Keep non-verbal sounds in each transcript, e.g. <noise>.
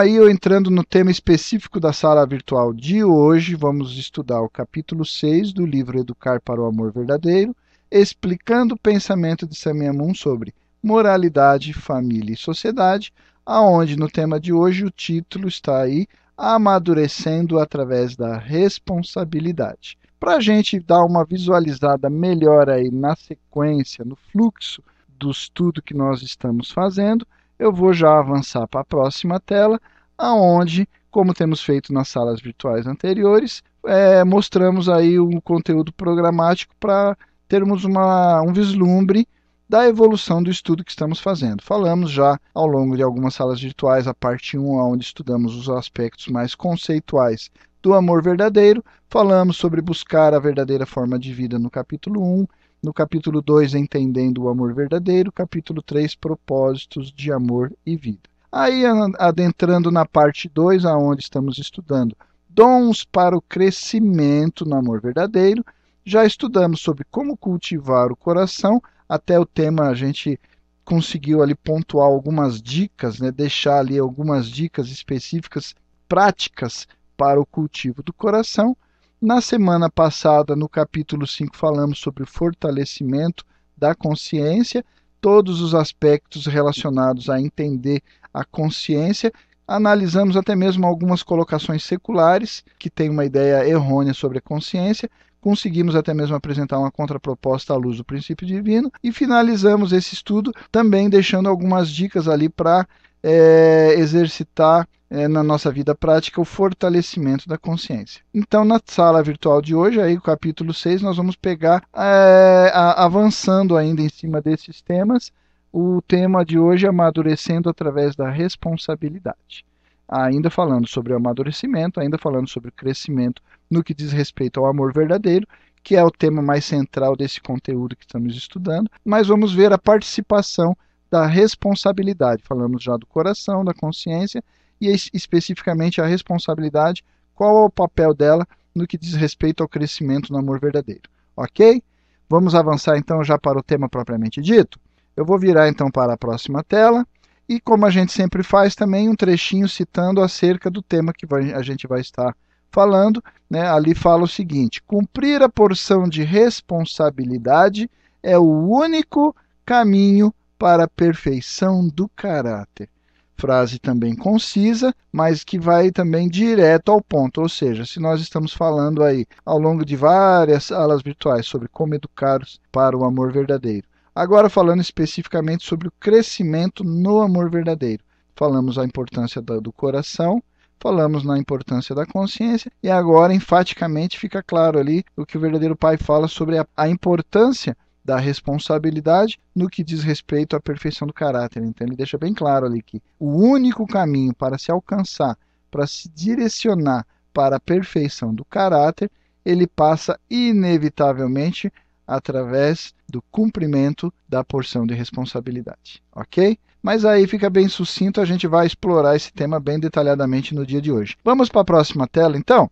aí eu entrando no tema específico da sala virtual de hoje, vamos estudar o capítulo 6 do livro Educar para o Amor Verdadeiro, explicando o pensamento de Samyamun sobre moralidade, família e sociedade, aonde no tema de hoje o título está aí amadurecendo através da responsabilidade. Para a gente dar uma visualizada melhor aí na sequência, no fluxo do estudo que nós estamos fazendo, eu vou já avançar para a próxima tela, aonde, como temos feito nas salas virtuais anteriores, é, mostramos aí um conteúdo programático para termos uma, um vislumbre da evolução do estudo que estamos fazendo. Falamos já ao longo de algumas salas virtuais, a parte 1, onde estudamos os aspectos mais conceituais do amor verdadeiro, falamos sobre buscar a verdadeira forma de vida no capítulo 1, no capítulo 2, Entendendo o Amor Verdadeiro, capítulo 3, Propósitos de Amor e Vida. Aí, adentrando na parte 2, aonde estamos estudando dons para o crescimento no amor verdadeiro, já estudamos sobre como cultivar o coração, até o tema a gente conseguiu ali pontuar algumas dicas, né, deixar ali algumas dicas específicas, práticas para o cultivo do coração. Na semana passada, no capítulo 5, falamos sobre o fortalecimento da consciência, todos os aspectos relacionados a entender a consciência. Analisamos até mesmo algumas colocações seculares que têm uma ideia errônea sobre a consciência. Conseguimos até mesmo apresentar uma contraproposta à luz do princípio divino e finalizamos esse estudo também deixando algumas dicas ali para é, exercitar é, na nossa vida prática o fortalecimento da consciência. Então, na sala virtual de hoje, aí o capítulo 6, nós vamos pegar, é, a, avançando ainda em cima desses temas, o tema de hoje é amadurecendo através da responsabilidade. Ainda falando sobre amadurecimento, ainda falando sobre crescimento no que diz respeito ao amor verdadeiro, que é o tema mais central desse conteúdo que estamos estudando, mas vamos ver a participação da responsabilidade. Falamos já do coração, da consciência e especificamente a responsabilidade, qual é o papel dela no que diz respeito ao crescimento no amor verdadeiro. Ok? Vamos avançar então já para o tema propriamente dito. Eu vou virar então para a próxima tela e, como a gente sempre faz, também um trechinho citando acerca do tema que vai, a gente vai estar falando. Né? Ali fala o seguinte: cumprir a porção de responsabilidade é o único caminho para a perfeição do caráter. Frase também concisa, mas que vai também direto ao ponto. Ou seja, se nós estamos falando aí ao longo de várias aulas virtuais sobre como educar para o amor verdadeiro. Agora falando especificamente sobre o crescimento no amor verdadeiro. Falamos a importância do coração, falamos na importância da consciência e agora enfaticamente fica claro ali o que o verdadeiro pai fala sobre a, a importância da responsabilidade no que diz respeito à perfeição do caráter. Então ele deixa bem claro ali que o único caminho para se alcançar, para se direcionar para a perfeição do caráter, ele passa inevitavelmente através do cumprimento da porção de responsabilidade, ok? Mas aí fica bem sucinto, a gente vai explorar esse tema bem detalhadamente no dia de hoje. Vamos para a próxima tela, então?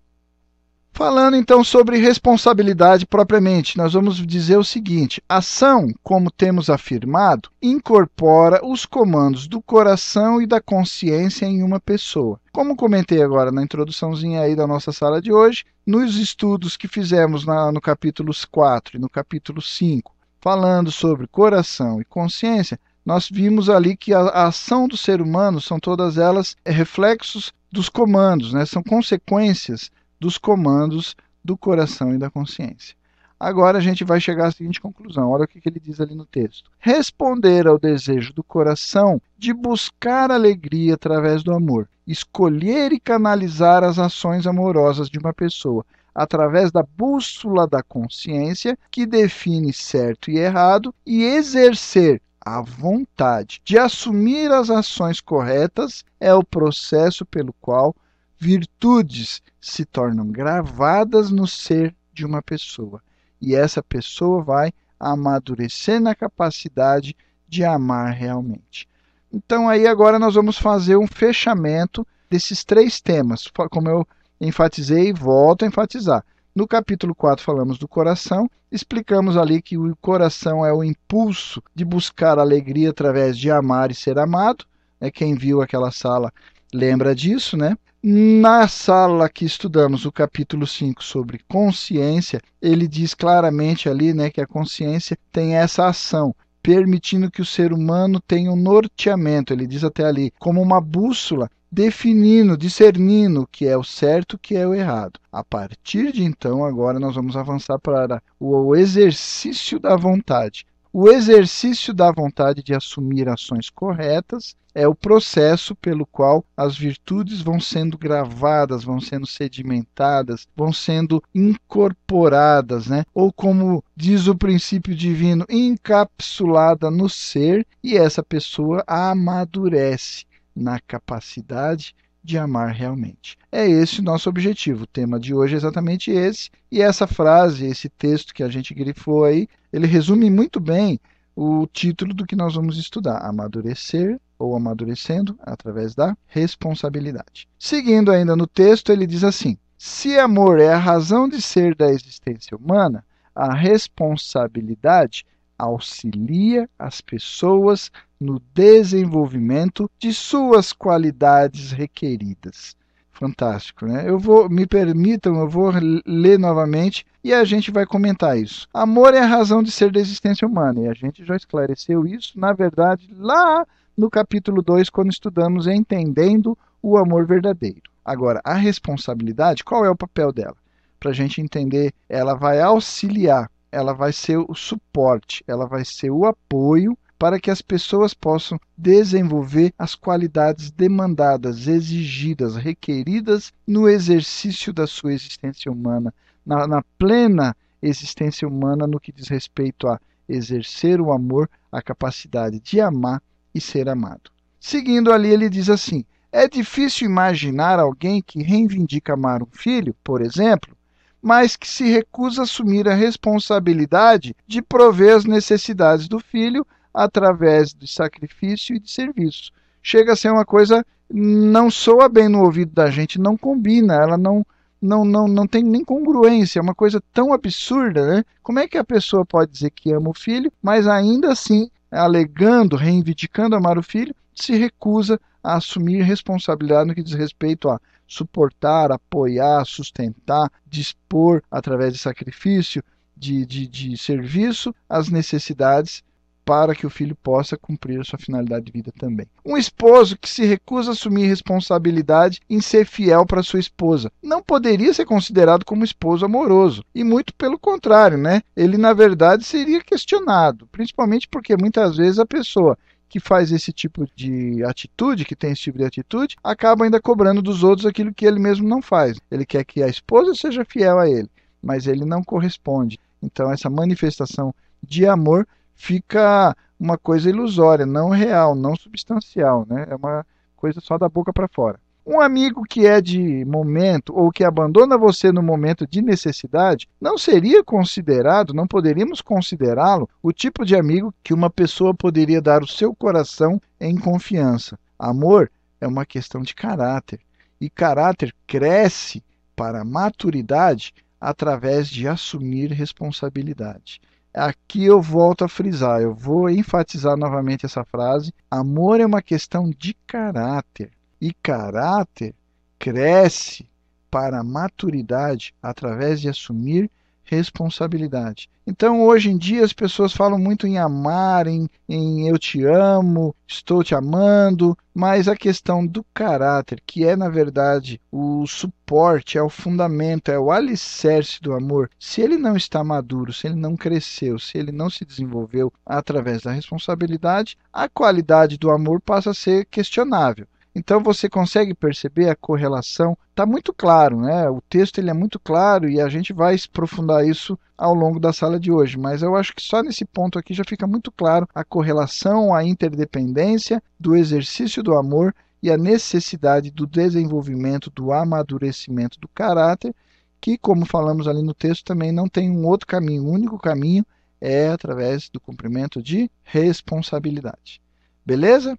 Falando então sobre responsabilidade propriamente, nós vamos dizer o seguinte: ação, como temos afirmado, incorpora os comandos do coração e da consciência em uma pessoa. Como comentei agora na introduçãozinha aí da nossa sala de hoje, nos estudos que fizemos na, no capítulo 4 e no capítulo 5, falando sobre coração e consciência, nós vimos ali que a, a ação do ser humano são todas elas reflexos dos comandos, né? são consequências dos comandos do coração e da consciência. Agora a gente vai chegar à seguinte conclusão. Olha o que ele diz ali no texto. Responder ao desejo do coração de buscar alegria através do amor, escolher e canalizar as ações amorosas de uma pessoa através da bússola da consciência que define certo e errado e exercer a vontade de assumir as ações corretas é o processo pelo qual virtudes se tornam gravadas no ser de uma pessoa. E essa pessoa vai amadurecer na capacidade de amar realmente. Então aí agora nós vamos fazer um fechamento desses três temas, como eu enfatizei e volto a enfatizar. No capítulo 4 falamos do coração, explicamos ali que o coração é o impulso de buscar alegria através de amar e ser amado. É Quem viu aquela sala lembra disso, né? Na sala que estudamos o capítulo 5 sobre consciência, ele diz claramente ali né, que a consciência tem essa ação permitindo que o ser humano tenha um norteamento, ele diz até ali, como uma bússola, definindo, discernindo o que é o certo, o que é o errado. A partir de então, agora nós vamos avançar para o exercício da vontade. O exercício da vontade de assumir ações corretas é o processo pelo qual as virtudes vão sendo gravadas, vão sendo sedimentadas, vão sendo incorporadas, né? Ou como diz o princípio divino, encapsulada no ser, e essa pessoa amadurece na capacidade de amar realmente. É esse o nosso objetivo. O tema de hoje é exatamente esse. E essa frase, esse texto que a gente grifou aí, ele resume muito bem o título do que nós vamos estudar: Amadurecer ou Amadurecendo através da responsabilidade. Seguindo ainda no texto, ele diz assim: Se amor é a razão de ser da existência humana, a responsabilidade auxilia as pessoas no desenvolvimento de suas qualidades requeridas. Fantástico, né? Eu vou, me permitam, eu vou ler novamente e a gente vai comentar isso. Amor é a razão de ser da existência humana, e a gente já esclareceu isso, na verdade, lá no capítulo 2, quando estudamos Entendendo o Amor Verdadeiro. Agora, a responsabilidade, qual é o papel dela? Para a gente entender, ela vai auxiliar ela vai ser o suporte, ela vai ser o apoio para que as pessoas possam desenvolver as qualidades demandadas, exigidas, requeridas no exercício da sua existência humana, na, na, plena existência humana no que diz respeito a exercer o amor, a capacidade de amar e ser amado. Seguindo ali, ele diz assim: é difícil imaginar alguém que reivindica amar um filho, por exemplo, mas que se recusa a assumir a responsabilidade de prover as necessidades do filho através de sacrifício e de serviço. Chega a ser uma coisa não soa bem no ouvido da gente, não combina, ela não não, não, não tem nem congruência, é uma coisa tão absurda, né? Como é que a pessoa pode dizer que ama o filho, mas ainda assim, alegando, reivindicando amar o filho, se recusa a assumir responsabilidade no que diz respeito a suportar, apoiar, sustentar, dispor através de sacrifício, de, de, de serviço, as necessidades para que o filho possa cumprir sua finalidade de vida também. Um esposo que se recusa a assumir responsabilidade em ser fiel para sua esposa não poderia ser considerado como esposo amoroso, e muito pelo contrário, né? Ele na verdade seria questionado, principalmente porque muitas vezes a pessoa que faz esse tipo de atitude, que tem esse tipo de atitude, acaba ainda cobrando dos outros aquilo que ele mesmo não faz. Ele quer que a esposa seja fiel a ele, mas ele não corresponde. Então, essa manifestação de amor fica uma coisa ilusória, não real, não substancial, né? É uma coisa só da boca para fora. Um amigo que é de momento ou que abandona você no momento de necessidade não seria considerado, não poderíamos considerá-lo o tipo de amigo que uma pessoa poderia dar o seu coração em confiança. Amor é uma questão de caráter e caráter cresce para maturidade através de assumir responsabilidade. Aqui eu volto a frisar, eu vou enfatizar novamente essa frase: amor é uma questão de caráter. E caráter cresce para a maturidade através de assumir responsabilidade. Então, hoje em dia, as pessoas falam muito em amar, em, em, eu te amo, estou te amando, mas a questão do caráter, que é, na verdade, o suporte, é o fundamento, é o alicerce do amor, se ele não está maduro, se ele não cresceu, se ele não se desenvolveu através da responsabilidade, a qualidade do amor passa a ser questionável. Então você consegue perceber a correlação, está muito claro, né? O texto ele é muito claro e a gente vai aprofundar isso ao longo da sala de hoje, mas eu acho que só nesse ponto aqui já fica muito claro a correlação, a interdependência do exercício do amor e a necessidade do desenvolvimento, do amadurecimento do caráter, que, como falamos ali no texto, também não tem um outro caminho, o único caminho é através do cumprimento de responsabilidade. Beleza?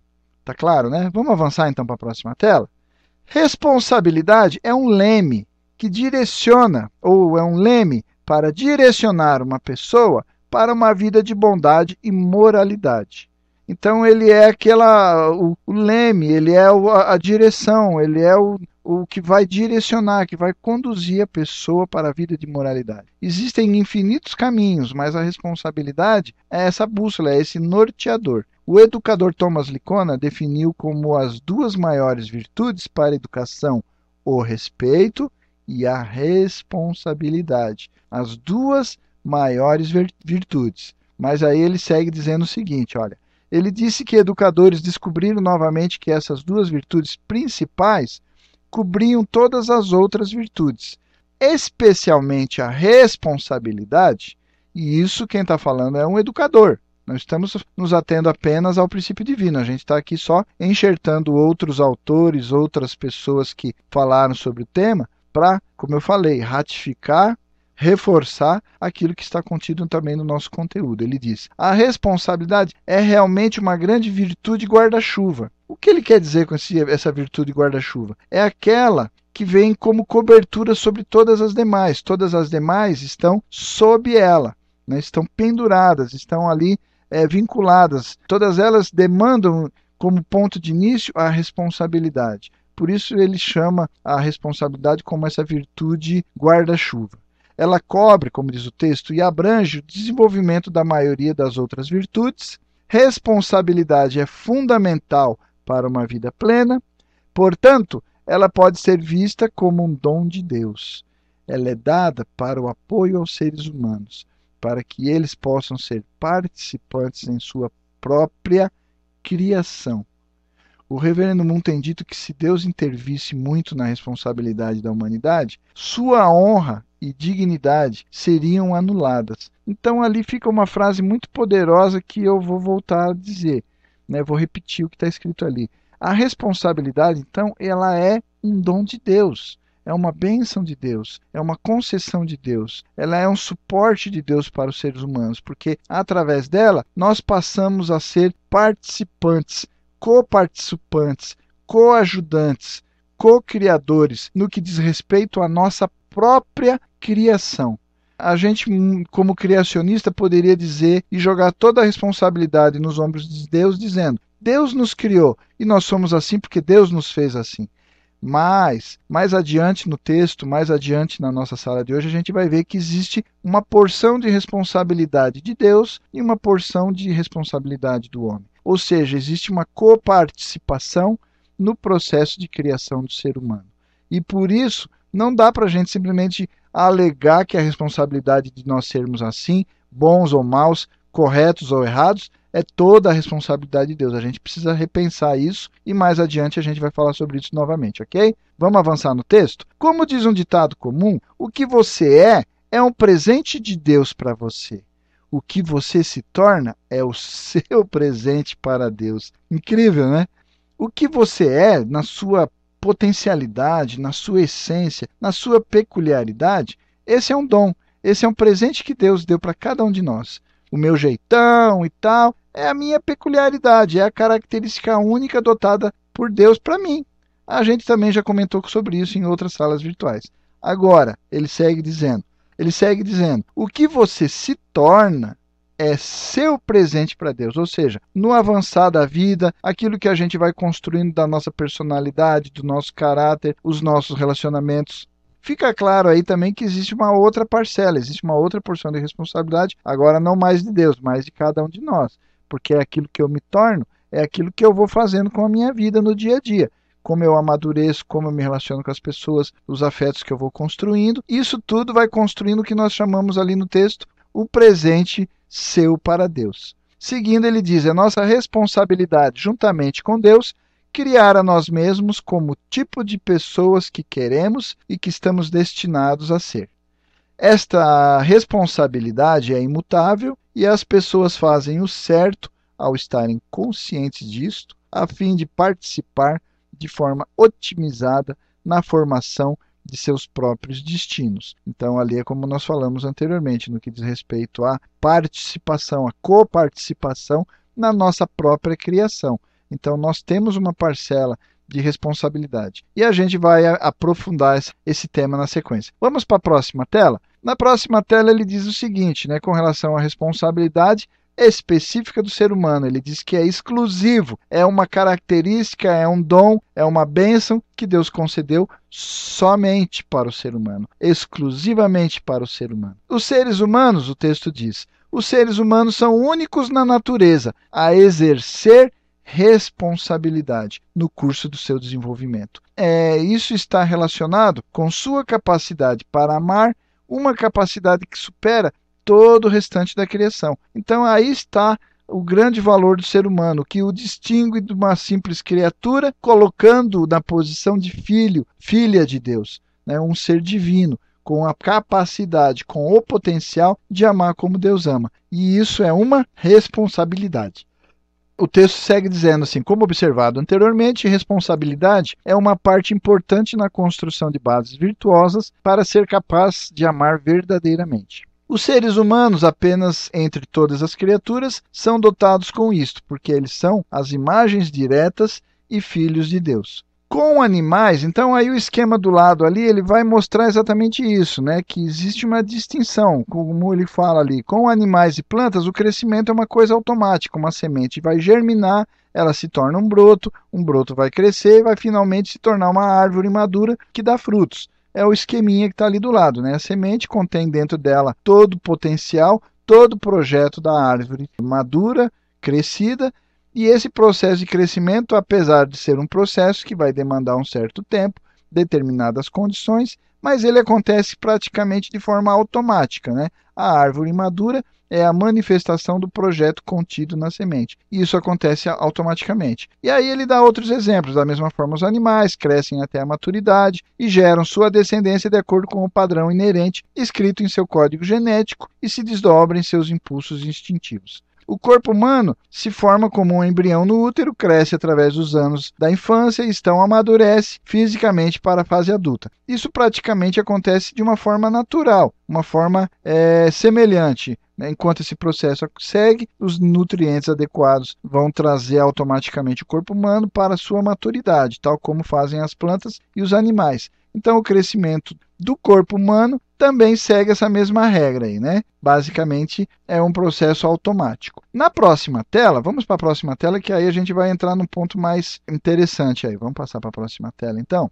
Tá claro, né? Vamos avançar então para a próxima tela. Responsabilidade é um leme que direciona, ou é um leme para direcionar uma pessoa para uma vida de bondade e moralidade. Então ele é aquela o, o leme, ele é o, a, a, direção, ele é o, o que vai direcionar, que vai conduzir a pessoa para a vida de moralidade. Existem infinitos caminhos, mas a responsabilidade é essa bússola, é esse norteador. O educador Thomas Licona definiu como as duas maiores virtudes para a educação o respeito e a responsabilidade. As duas maiores virtudes. Mas aí ele segue dizendo o seguinte, olha, ele disse que educadores descobriram novamente que essas duas virtudes principais cobriam todas as outras virtudes, especialmente a responsabilidade, e isso quem está falando é um educador. Não estamos nos atendo apenas ao princípio divino, a gente está aqui só enxertando outros autores, outras pessoas que falaram sobre o tema, para, como eu falei, ratificar reforçar aquilo que está contido também no nosso conteúdo. Ele diz: a responsabilidade é realmente uma grande virtude guarda-chuva. O que ele quer dizer com esse, essa virtude guarda-chuva? É aquela que vem como cobertura sobre todas as demais. Todas as demais estão sob ela, né? estão penduradas, estão ali é, vinculadas. Todas elas demandam como ponto de início a responsabilidade. Por isso ele chama a responsabilidade como essa virtude guarda-chuva. Ela cobre, como diz o texto, e abrange o desenvolvimento da maioria das outras virtudes. Responsabilidade é fundamental para uma vida plena. Portanto, ela pode ser vista como um dom de Deus. Ela é dada para o apoio aos seres humanos, para que eles possam ser participantes em sua própria criação. O reverendo Moon tem dito que se Deus intervisse muito na responsabilidade da humanidade, sua honra e dignidade seriam anuladas. Então ali fica uma frase muito poderosa que eu vou voltar a dizer, né? Vou repetir o que está escrito ali. A responsabilidade, então, ela é um dom de Deus, é uma bênção de Deus, é uma concessão de Deus, ela é um suporte de Deus para os seres humanos, porque através dela nós passamos a ser participantes, coparticipantes, coajudantes, co-criadores no que diz respeito à nossa própria criação. A gente, como criacionista, poderia dizer e jogar toda a responsabilidade nos ombros de Deus, dizendo: Deus nos criou e nós somos assim porque Deus nos fez assim. Mas, mais adiante no texto, mais adiante na nossa sala de hoje, a gente vai ver que existe uma porção de responsabilidade de Deus e uma porção de responsabilidade do homem. Ou seja, existe uma coparticipação no processo de criação do ser humano. E por isso, não dá para a gente simplesmente alegar que a responsabilidade de nós sermos assim, bons ou maus, corretos ou errados, é toda a responsabilidade de Deus. A gente precisa repensar isso e mais adiante a gente vai falar sobre isso novamente, ok? Vamos avançar no texto? Como diz um ditado comum, o que você é é um presente de Deus para você. O que você se torna é o <laughs> seu presente para Deus. Incrível, né? O que você é na sua potencialidade, na sua essência, na sua peculiaridade, esse é um dom, esse é um presente que Deus deu para cada um de nós. O meu jeitão e tal é a minha peculiaridade, é a característica única dotada por Deus para mim. A gente também já comentou sobre isso em outras salas virtuais. Agora, ele segue dizendo: ele segue dizendo, o que você se torna é seu presente para Deus, ou seja, no avançar da vida, aquilo que a gente vai construindo da nossa personalidade, do nosso caráter, os nossos relacionamentos. Fica claro aí também que existe uma outra parcela, existe uma outra porção de responsabilidade, agora não mais de Deus, mas de cada um de nós, porque é aquilo que eu me torno, é aquilo que eu vou fazendo com a minha vida no dia a dia como eu amadureço, como eu me relaciono com as pessoas, os afetos que eu vou construindo. Isso tudo vai construindo o que nós chamamos ali no texto o presente seu para Deus. Seguindo, ele diz: é nossa responsabilidade, juntamente com Deus, criar a nós mesmos como tipo de pessoas que queremos e que estamos destinados a ser. Esta responsabilidade é imutável e as pessoas fazem o certo ao estarem conscientes disto, a fim de participar de forma otimizada na formação de seus próprios destinos. Então, ali é como nós falamos anteriormente, no que diz respeito à participação, à coparticipação na nossa própria criação. Então, nós temos uma parcela de responsabilidade. E a gente vai aprofundar esse tema na sequência. Vamos para a próxima tela? Na próxima tela, ele diz o seguinte, né, com relação à responsabilidade específica do ser humano. Ele diz que é exclusivo, é uma característica, é um dom, é uma bênção que Deus concedeu somente para o ser humano, exclusivamente para o ser humano. Os seres humanos, o texto diz, os seres humanos são únicos na natureza a exercer responsabilidade no curso do seu desenvolvimento. É, isso está relacionado com sua capacidade para amar, uma capacidade que supera todo o restante da criação. Então aí está o grande valor do ser humano, que o distingue de uma simples criatura, colocando na posição de filho, filha de Deus, né? um ser divino, com a capacidade, com o potencial de amar como Deus ama. E isso é uma responsabilidade o texto segue dizendo assim: como observado anteriormente, responsabilidade é uma parte importante na construção de bases virtuosas para ser capaz de amar verdadeiramente. Os seres humanos, apenas entre todas as criaturas, são dotados com isto, porque eles são as imagens diretas e filhos de Deus. Com animais, então aí o esquema do lado ali, ele vai mostrar exatamente isso, né? Que existe uma distinção, como ele fala ali. Com animais e plantas, o crescimento é uma coisa automática, uma semente vai germinar, ela se torna um broto, um broto vai crescer e vai finalmente se tornar uma árvore madura que dá frutos. É o esqueminha que está ali do lado, né? A semente contém dentro dela todo o potencial, todo o projeto da árvore madura, crescida e esse processo de crescimento, apesar de ser um processo que vai demandar um certo tempo, determinadas condições, mas ele acontece praticamente de forma automática. Né? A árvore madura é a manifestação do projeto contido na semente. E isso acontece automaticamente. E aí ele dá outros exemplos. Da mesma forma, os animais crescem até a maturidade e geram sua descendência de acordo com o padrão inerente escrito em seu código genético e se desdobram em seus impulsos instintivos. O corpo humano se forma como um embrião no útero, cresce através dos anos da infância e então amadurece fisicamente para a fase adulta. Isso praticamente acontece de uma forma natural, uma forma é, semelhante. Né? Enquanto esse processo segue, os nutrientes adequados vão trazer automaticamente o corpo humano para sua maturidade, tal como fazem as plantas e os animais. Então, o crescimento do corpo humano também segue essa mesma regra aí, né? Basicamente é um processo automático. Na próxima tela, vamos para a próxima tela que aí a gente vai entrar num ponto mais interessante aí. Vamos passar para a próxima tela então.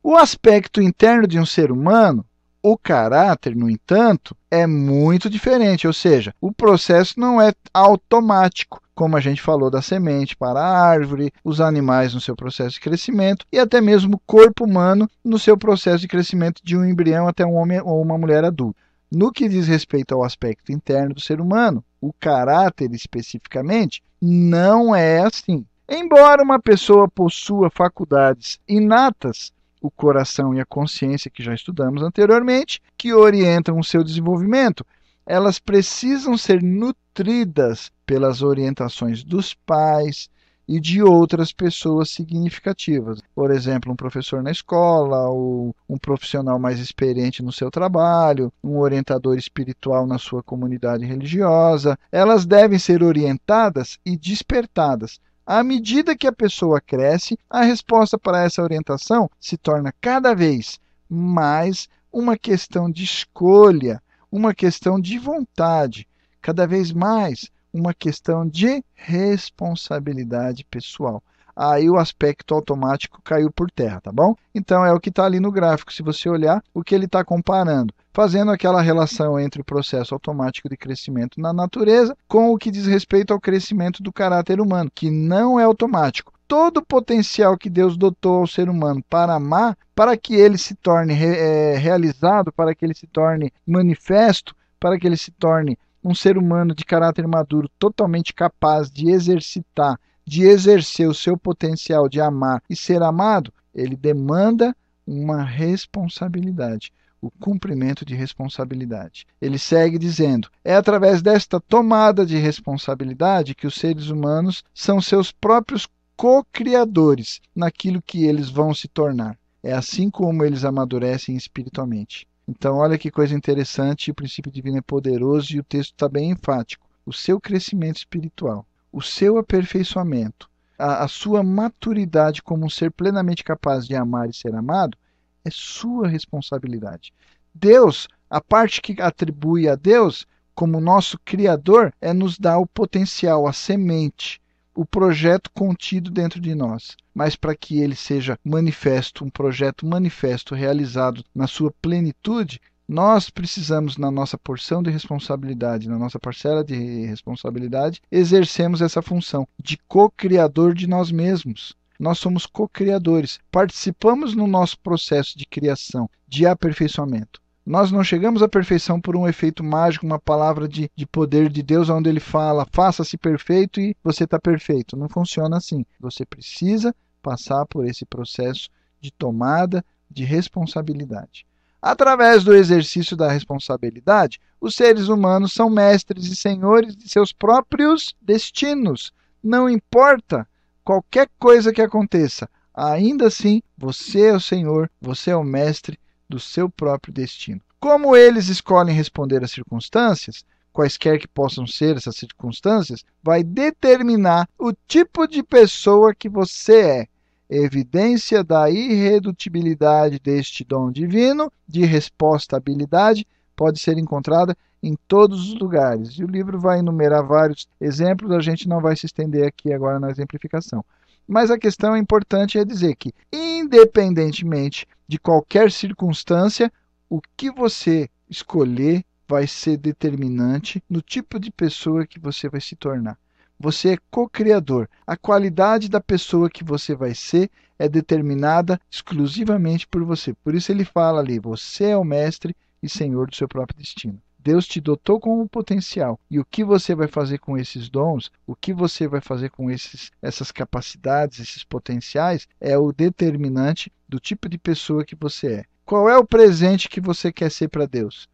O aspecto interno de um ser humano o caráter, no entanto, é muito diferente, ou seja, o processo não é automático, como a gente falou da semente para a árvore, os animais no seu processo de crescimento e até mesmo o corpo humano no seu processo de crescimento de um embrião até um homem ou uma mulher adulta. No que diz respeito ao aspecto interno do ser humano, o caráter especificamente, não é assim. Embora uma pessoa possua faculdades inatas o coração e a consciência, que já estudamos anteriormente, que orientam o seu desenvolvimento, elas precisam ser nutridas pelas orientações dos pais e de outras pessoas significativas. Por exemplo, um professor na escola, ou um profissional mais experiente no seu trabalho, um orientador espiritual na sua comunidade religiosa. Elas devem ser orientadas e despertadas à medida que a pessoa cresce, a resposta para essa orientação se torna cada vez mais uma questão de escolha, uma questão de vontade, cada vez mais uma questão de responsabilidade pessoal aí o aspecto automático caiu por terra, tá bom? Então é o que está ali no gráfico, se você olhar o que ele está comparando, fazendo aquela relação entre o processo automático de crescimento na natureza com o que diz respeito ao crescimento do caráter humano, que não é automático. Todo o potencial que Deus dotou ao ser humano para amar, para que ele se torne é, realizado, para que ele se torne manifesto, para que ele se torne um ser humano de caráter maduro, totalmente capaz de exercitar de exercer o seu potencial de amar e ser amado, ele demanda uma responsabilidade, o cumprimento de responsabilidade. Ele segue dizendo: é através desta tomada de responsabilidade que os seres humanos são seus próprios co-criadores naquilo que eles vão se tornar. É assim como eles amadurecem espiritualmente. Então, olha que coisa interessante, o princípio divino é poderoso e o texto está bem enfático. O seu crescimento espiritual, o seu aperfeiçoamento, a, a sua maturidade como um ser plenamente capaz de amar e ser amado, é sua responsabilidade. Deus, a parte que atribui a Deus como nosso Criador é nos dar o potencial, a semente, o projeto contido dentro de nós. Mas para que ele seja manifesto, um projeto manifesto, realizado na sua plenitude, nós precisamos, na nossa porção de responsabilidade, na nossa parcela de responsabilidade, exercemos essa função de co-criador de nós mesmos. Nós somos co-criadores, participamos no nosso processo de criação, de aperfeiçoamento. Nós não chegamos à perfeição por um efeito mágico, uma palavra de, de poder de Deus, onde ele fala, faça-se perfeito e você está perfeito. Não funciona assim. Você precisa passar por esse processo de tomada de responsabilidade. Através do exercício da responsabilidade, os seres humanos são mestres e senhores de seus próprios destinos. Não importa qualquer coisa que aconteça, ainda assim você é o senhor, você é o mestre do seu próprio destino. Como eles escolhem responder às circunstâncias, quaisquer que possam ser essas circunstâncias, vai determinar o tipo de pessoa que você é. Evidência da irredutibilidade deste dom divino, de resposta habilidade, pode ser encontrada em todos os lugares. E o livro vai enumerar vários exemplos, a gente não vai se estender aqui agora na exemplificação. Mas a questão importante é dizer que, independentemente de qualquer circunstância, o que você escolher vai ser determinante no tipo de pessoa que você vai se tornar. Você é co-criador. A qualidade da pessoa que você vai ser é determinada exclusivamente por você. Por isso ele fala ali: você é o mestre e senhor do seu próprio destino. Deus te dotou com um potencial. E o que você vai fazer com esses dons, o que você vai fazer com esses, essas capacidades, esses potenciais, é o determinante do tipo de pessoa que você é. Qual é o presente que você quer ser para Deus?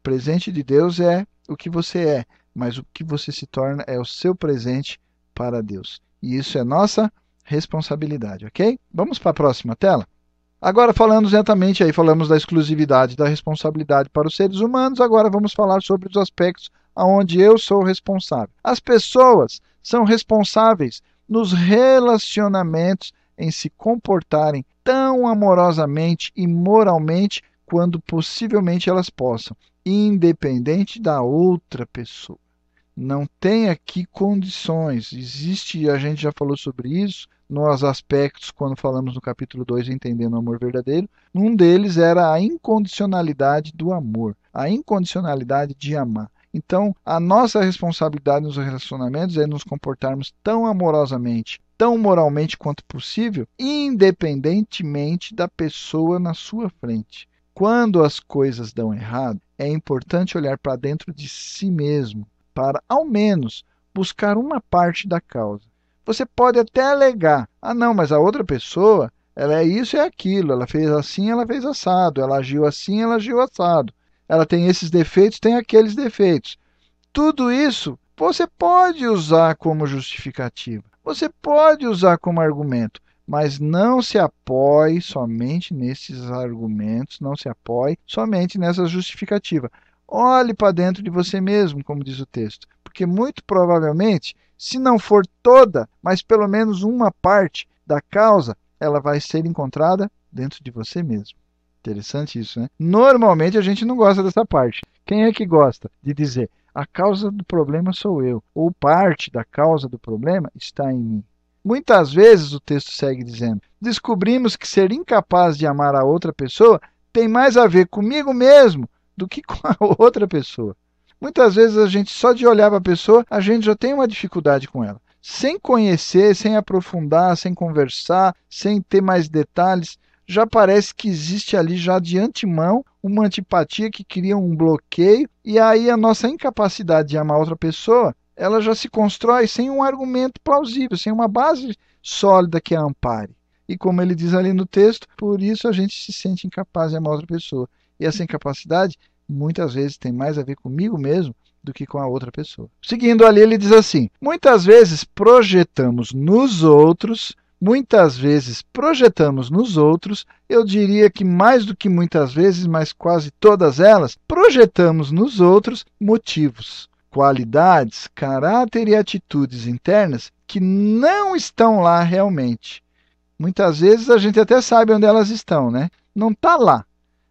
O presente de Deus é o que você é, mas o que você se torna é o seu presente para Deus. E isso é nossa responsabilidade, ok? Vamos para a próxima tela? Agora falando exatamente aí, falamos da exclusividade da responsabilidade para os seres humanos, agora vamos falar sobre os aspectos aonde eu sou responsável. As pessoas são responsáveis nos relacionamentos em se comportarem tão amorosamente e moralmente quando possivelmente elas possam, independente da outra pessoa. Não tem aqui condições. Existe, a gente já falou sobre isso, nos aspectos, quando falamos no capítulo 2, Entendendo o Amor Verdadeiro. Um deles era a incondicionalidade do amor, a incondicionalidade de amar. Então, a nossa responsabilidade nos relacionamentos é nos comportarmos tão amorosamente, tão moralmente quanto possível, independentemente da pessoa na sua frente. Quando as coisas dão errado, é importante olhar para dentro de si mesmo, para ao menos buscar uma parte da causa. Você pode até alegar: ah, não, mas a outra pessoa, ela é isso e é aquilo, ela fez assim, ela fez assado, ela agiu assim, ela agiu assado. Ela tem esses defeitos, tem aqueles defeitos. Tudo isso você pode usar como justificativa, você pode usar como argumento, mas não se apoie somente nesses argumentos, não se apoie somente nessa justificativa. Olhe para dentro de você mesmo, como diz o texto, porque muito provavelmente se não for toda, mas pelo menos uma parte da causa, ela vai ser encontrada dentro de você mesmo. Interessante isso, né? Normalmente a gente não gosta dessa parte. Quem é que gosta de dizer a causa do problema sou eu, ou parte da causa do problema está em mim? Muitas vezes o texto segue dizendo: descobrimos que ser incapaz de amar a outra pessoa tem mais a ver comigo mesmo do que com a <laughs> outra pessoa. Muitas vezes a gente só de olhar para a pessoa, a gente já tem uma dificuldade com ela. Sem conhecer, sem aprofundar, sem conversar, sem ter mais detalhes, já parece que existe ali já de antemão uma antipatia que cria um bloqueio e aí a nossa incapacidade de amar outra pessoa, ela já se constrói sem um argumento plausível, sem uma base sólida que a ampare. E como ele diz ali no texto, por isso a gente se sente incapaz de amar outra pessoa. E essa incapacidade muitas vezes tem mais a ver comigo mesmo do que com a outra pessoa. Seguindo ali, ele diz assim: muitas vezes projetamos nos outros, muitas vezes projetamos nos outros, eu diria que mais do que muitas vezes, mas quase todas elas, projetamos nos outros motivos, qualidades, caráter e atitudes internas que não estão lá realmente. Muitas vezes a gente até sabe onde elas estão, né? Não está lá.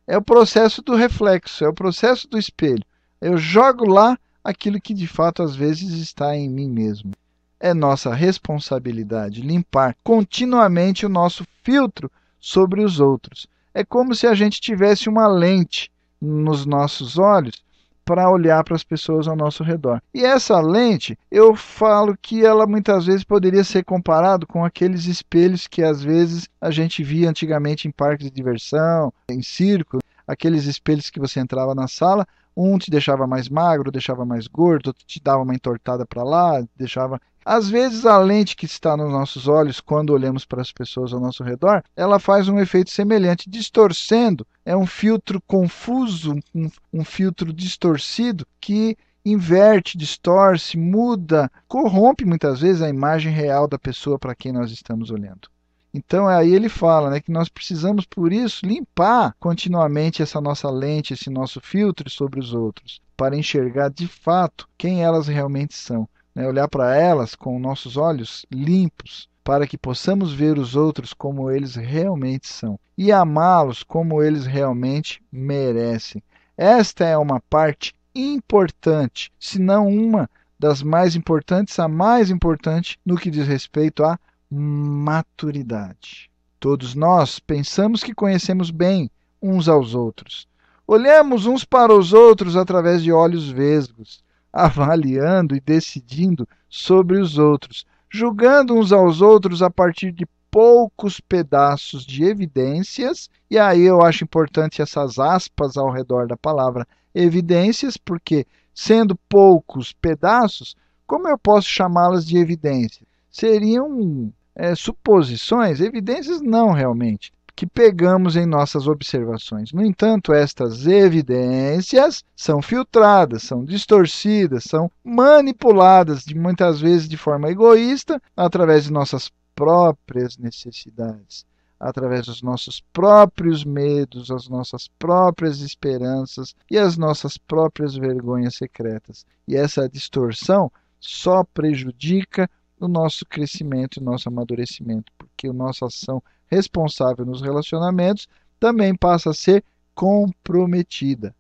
É o processo do reflexo, é o processo do espelho. Eu jogo lá aquilo que de fato às vezes está em mim mesmo. É nossa responsabilidade limpar continuamente o nosso filtro sobre os outros. É como se a gente tivesse uma lente nos nossos olhos para olhar para as pessoas ao nosso redor. E essa lente, eu falo que ela muitas vezes poderia ser comparado com aqueles espelhos que às vezes a gente via antigamente em parques de diversão, em circo, aqueles espelhos que você entrava na sala, um te deixava mais magro, deixava mais gordo, te dava uma entortada para lá, deixava. Às vezes a lente que está nos nossos olhos quando olhamos para as pessoas ao nosso redor, ela faz um efeito semelhante, distorcendo. É um filtro confuso, um, um filtro distorcido que inverte, distorce, muda, corrompe muitas vezes a imagem real da pessoa para quem nós estamos olhando. Então aí ele fala né, que nós precisamos, por isso, limpar continuamente essa nossa lente, esse nosso filtro sobre os outros, para enxergar de fato quem elas realmente são. Né? Olhar para elas com nossos olhos limpos, para que possamos ver os outros como eles realmente são e amá-los como eles realmente merecem. Esta é uma parte importante, se não uma das mais importantes, a mais importante no que diz respeito a maturidade. Todos nós pensamos que conhecemos bem uns aos outros. Olhamos uns para os outros através de olhos vesgos, avaliando e decidindo sobre os outros, julgando uns aos outros a partir de poucos pedaços de evidências, e aí eu acho importante essas aspas ao redor da palavra evidências, porque sendo poucos pedaços, como eu posso chamá-las de evidências? Seriam é, suposições, evidências não realmente, que pegamos em nossas observações. No entanto, estas evidências são filtradas, são distorcidas, são manipuladas, de muitas vezes de forma egoísta, através de nossas próprias necessidades, através dos nossos próprios medos, as nossas próprias esperanças e as nossas próprias vergonhas secretas. E essa distorção só prejudica no nosso crescimento e nosso amadurecimento, porque a nossa ação responsável nos relacionamentos também passa a ser comprometida.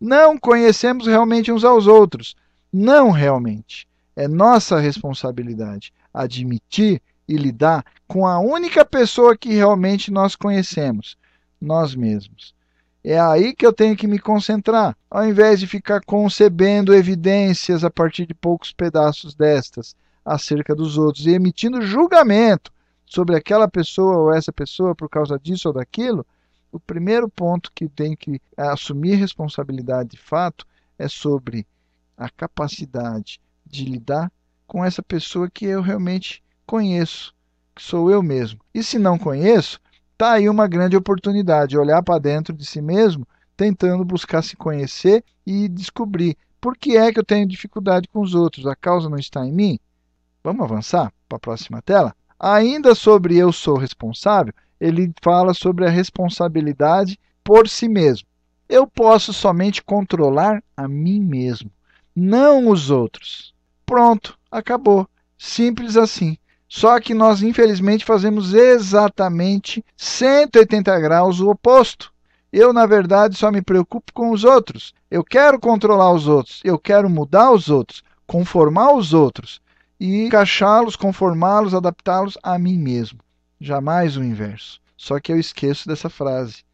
Não conhecemos realmente uns aos outros, não realmente. É nossa responsabilidade admitir e lidar com a única pessoa que realmente nós conhecemos, nós mesmos. É aí que eu tenho que me concentrar, ao invés de ficar concebendo evidências a partir de poucos pedaços destas acerca dos outros e emitindo julgamento sobre aquela pessoa ou essa pessoa por causa disso ou daquilo, o primeiro ponto que tem que assumir responsabilidade de fato é sobre a capacidade de lidar com essa pessoa que eu realmente conheço, que sou eu mesmo. E se não conheço, tá aí uma grande oportunidade, olhar para dentro de si mesmo, tentando buscar se conhecer e descobrir por que é que eu tenho dificuldade com os outros. A causa não está em mim? Vamos avançar para a próxima tela? Ainda sobre eu sou responsável, ele fala sobre a responsabilidade por si mesmo. Eu posso somente controlar a mim mesmo, não os outros. Pronto, acabou. Simples assim. Só que nós, infelizmente, fazemos exatamente 180 graus o oposto. Eu, na verdade, só me preocupo com os outros. Eu quero controlar os outros. Eu quero mudar os outros, conformar os outros e encaixá-los, conformá-los, adaptá-los a mim mesmo. Jamais o inverso. Só que eu esqueço dessa frase.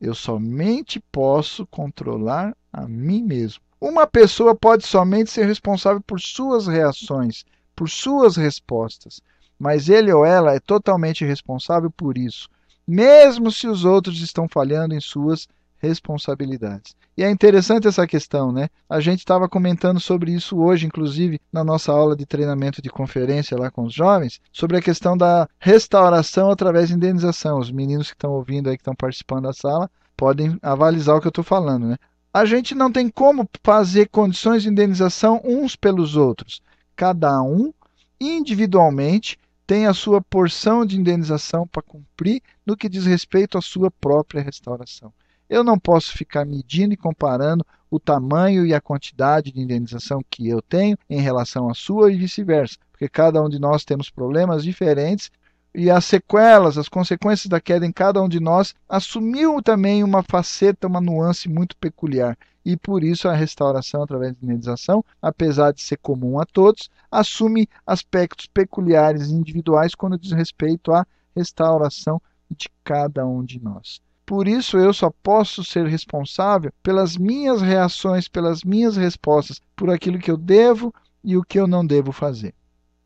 Eu somente posso controlar a mim mesmo. Uma pessoa pode somente ser responsável por suas reações, por suas respostas, mas ele ou ela é totalmente responsável por isso, mesmo se os outros estão falhando em suas responsabilidades. E é interessante essa questão, né? A gente estava comentando sobre isso hoje, inclusive, na nossa aula de treinamento de conferência lá com os jovens, sobre a questão da restauração através de indenização. Os meninos que estão ouvindo aí, que estão participando da sala, podem avalizar o que eu estou falando, né? A gente não tem como fazer condições de indenização uns pelos outros. Cada um, individualmente, tem a sua porção de indenização para cumprir no que diz respeito à sua própria restauração. Eu não posso ficar medindo e comparando o tamanho e a quantidade de indenização que eu tenho em relação à sua e vice-versa, porque cada um de nós temos problemas diferentes e as sequelas, as consequências da queda em cada um de nós assumiu também uma faceta, uma nuance muito peculiar. E por isso a restauração através de indenização, apesar de ser comum a todos, assume aspectos peculiares individuais quando diz respeito à restauração de cada um de nós. Por isso eu só posso ser responsável pelas minhas reações, pelas minhas respostas, por aquilo que eu devo e o que eu não devo fazer.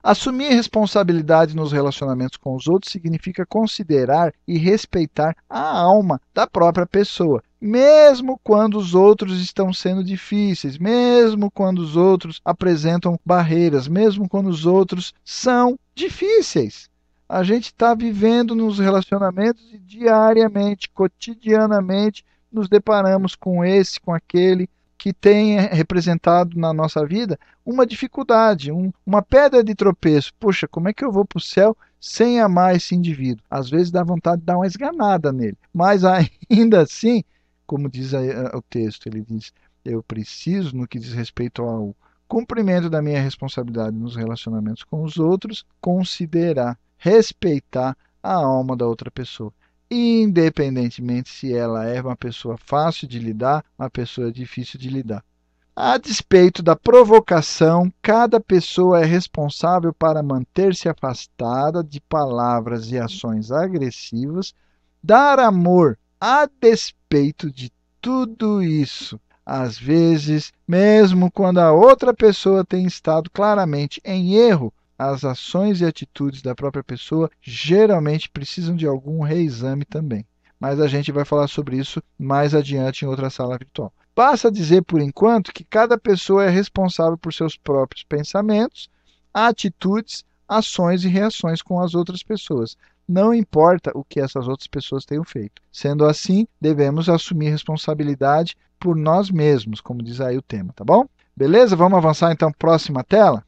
Assumir responsabilidade nos relacionamentos com os outros significa considerar e respeitar a alma da própria pessoa, mesmo quando os outros estão sendo difíceis, mesmo quando os outros apresentam barreiras, mesmo quando os outros são difíceis. A gente está vivendo nos relacionamentos e diariamente, cotidianamente, nos deparamos com esse, com aquele, que tem representado na nossa vida uma dificuldade, um, uma pedra de tropeço. Puxa, como é que eu vou para o céu sem amar esse indivíduo? Às vezes dá vontade de dar uma esganada nele, mas <laughs> ainda assim, como diz o texto, ele diz: eu preciso, no que diz respeito ao cumprimento da minha responsabilidade nos relacionamentos com os outros, considerar, respeitar a alma da outra pessoa independentemente se ela é uma pessoa fácil de lidar, uma pessoa difícil de lidar. A despeito da provocação, cada pessoa é responsável para manter-se afastada de palavras e ações agressivas, dar amor a despeito de tudo isso. Às vezes, mesmo quando a outra pessoa tem estado claramente em erro, as ações e atitudes da própria pessoa geralmente precisam de algum reexame também. Mas a gente vai falar sobre isso mais adiante em outra sala virtual. Basta dizer por enquanto que cada pessoa é responsável por seus próprios pensamentos, atitudes, ações e reações com as outras pessoas. Não importa o que essas outras pessoas tenham feito. Sendo assim, devemos assumir responsabilidade por nós mesmos, como diz aí o tema, tá bom? Beleza? Vamos avançar então próxima tela?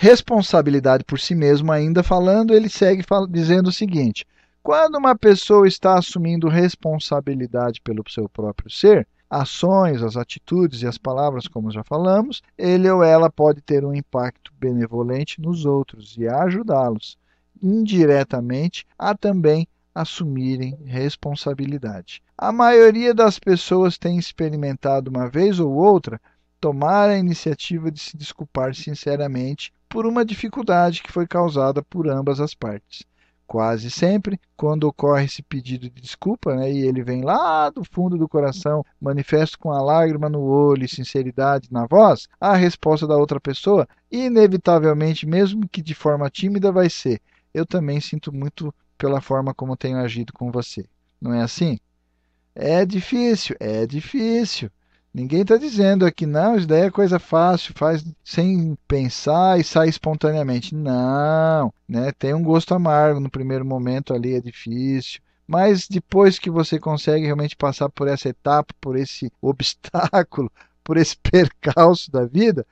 Responsabilidade por si mesmo, ainda falando, ele segue dizendo o seguinte: quando uma pessoa está assumindo responsabilidade pelo seu próprio ser, ações, as atitudes e as palavras, como já falamos, ele ou ela pode ter um impacto benevolente nos outros e ajudá-los indiretamente a também assumirem responsabilidade. A maioria das pessoas tem experimentado uma vez ou outra tomar a iniciativa de se desculpar sinceramente por uma dificuldade que foi causada por ambas as partes. Quase sempre, quando ocorre esse pedido de desculpa, né, e ele vem lá do fundo do coração, manifesto com a lágrima no olho e sinceridade na voz, a resposta da outra pessoa, inevitavelmente, mesmo que de forma tímida, vai ser: Eu também sinto muito pela forma como tenho agido com você. Não é assim? É difícil, é difícil. Ninguém está dizendo aqui, não, isso daí é coisa fácil, faz sem pensar e sai espontaneamente. Não, né? Tem um gosto amargo no primeiro momento ali, é difícil. Mas depois que você consegue realmente passar por essa etapa, por esse <laughs> obstáculo, por esse <laughs> percalço da vida,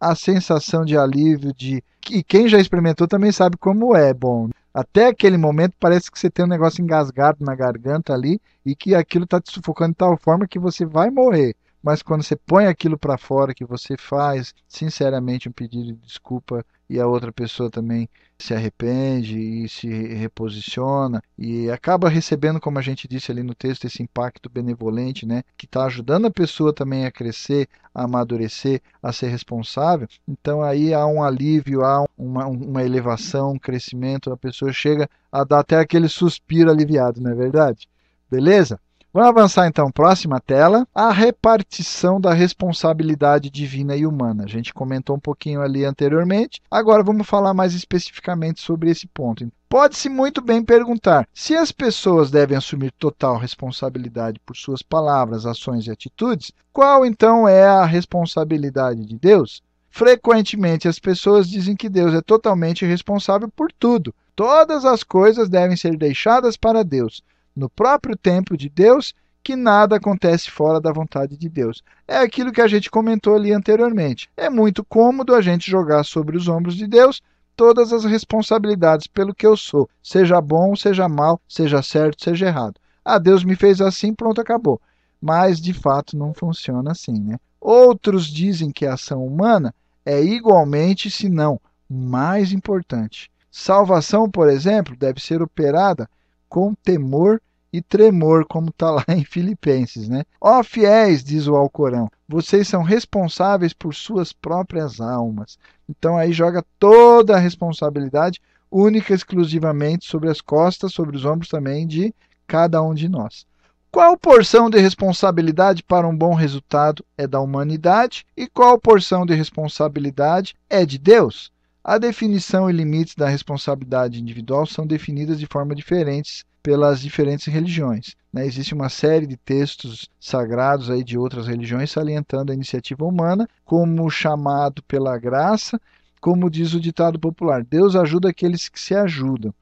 a sensação de alívio de e quem já experimentou também sabe como é bom. Até aquele momento parece que você tem um negócio engasgado na garganta ali e que aquilo está te sufocando de tal forma que você vai morrer mas quando você põe aquilo para fora, que você faz sinceramente um pedido de desculpa e a outra pessoa também se arrepende e se reposiciona e acaba recebendo, como a gente disse ali no texto, esse impacto benevolente, né, que está ajudando a pessoa também a crescer, a amadurecer, a ser responsável. Então aí há um alívio, há uma, uma elevação, um crescimento, a pessoa chega a dar até aquele suspiro aliviado, não é verdade? Beleza? Vamos avançar então, próxima tela, a repartição da responsabilidade divina e humana. A gente comentou um pouquinho ali anteriormente, agora vamos falar mais especificamente sobre esse ponto. Pode-se muito bem perguntar se as pessoas devem assumir total responsabilidade por suas palavras, ações e atitudes, qual então é a responsabilidade de Deus? Frequentemente as pessoas dizem que Deus é totalmente responsável por tudo. Todas as coisas devem ser deixadas para Deus no próprio tempo de Deus, que nada acontece fora da vontade de Deus. É aquilo que a gente comentou ali anteriormente. É muito cômodo a gente jogar sobre os ombros de Deus todas as responsabilidades pelo que eu sou, seja bom, seja mal, seja certo, seja errado. Ah, Deus me fez assim, pronto, acabou. Mas de fato não funciona assim, né? Outros dizem que a ação humana é igualmente, se não mais importante. Salvação, por exemplo, deve ser operada com temor e tremor, como está lá em Filipenses, né? Ó fiéis, diz o Alcorão, vocês são responsáveis por suas próprias almas. Então aí joga toda a responsabilidade única e exclusivamente sobre as costas, sobre os ombros também de cada um de nós. Qual porção de responsabilidade para um bom resultado é da humanidade e qual porção de responsabilidade é de Deus? A definição e limites da responsabilidade individual são definidas de forma diferentes pelas diferentes religiões. Né? Existe uma série de textos sagrados aí de outras religiões salientando a iniciativa humana como chamado pela graça, como diz o ditado popular: Deus ajuda aqueles que se ajudam.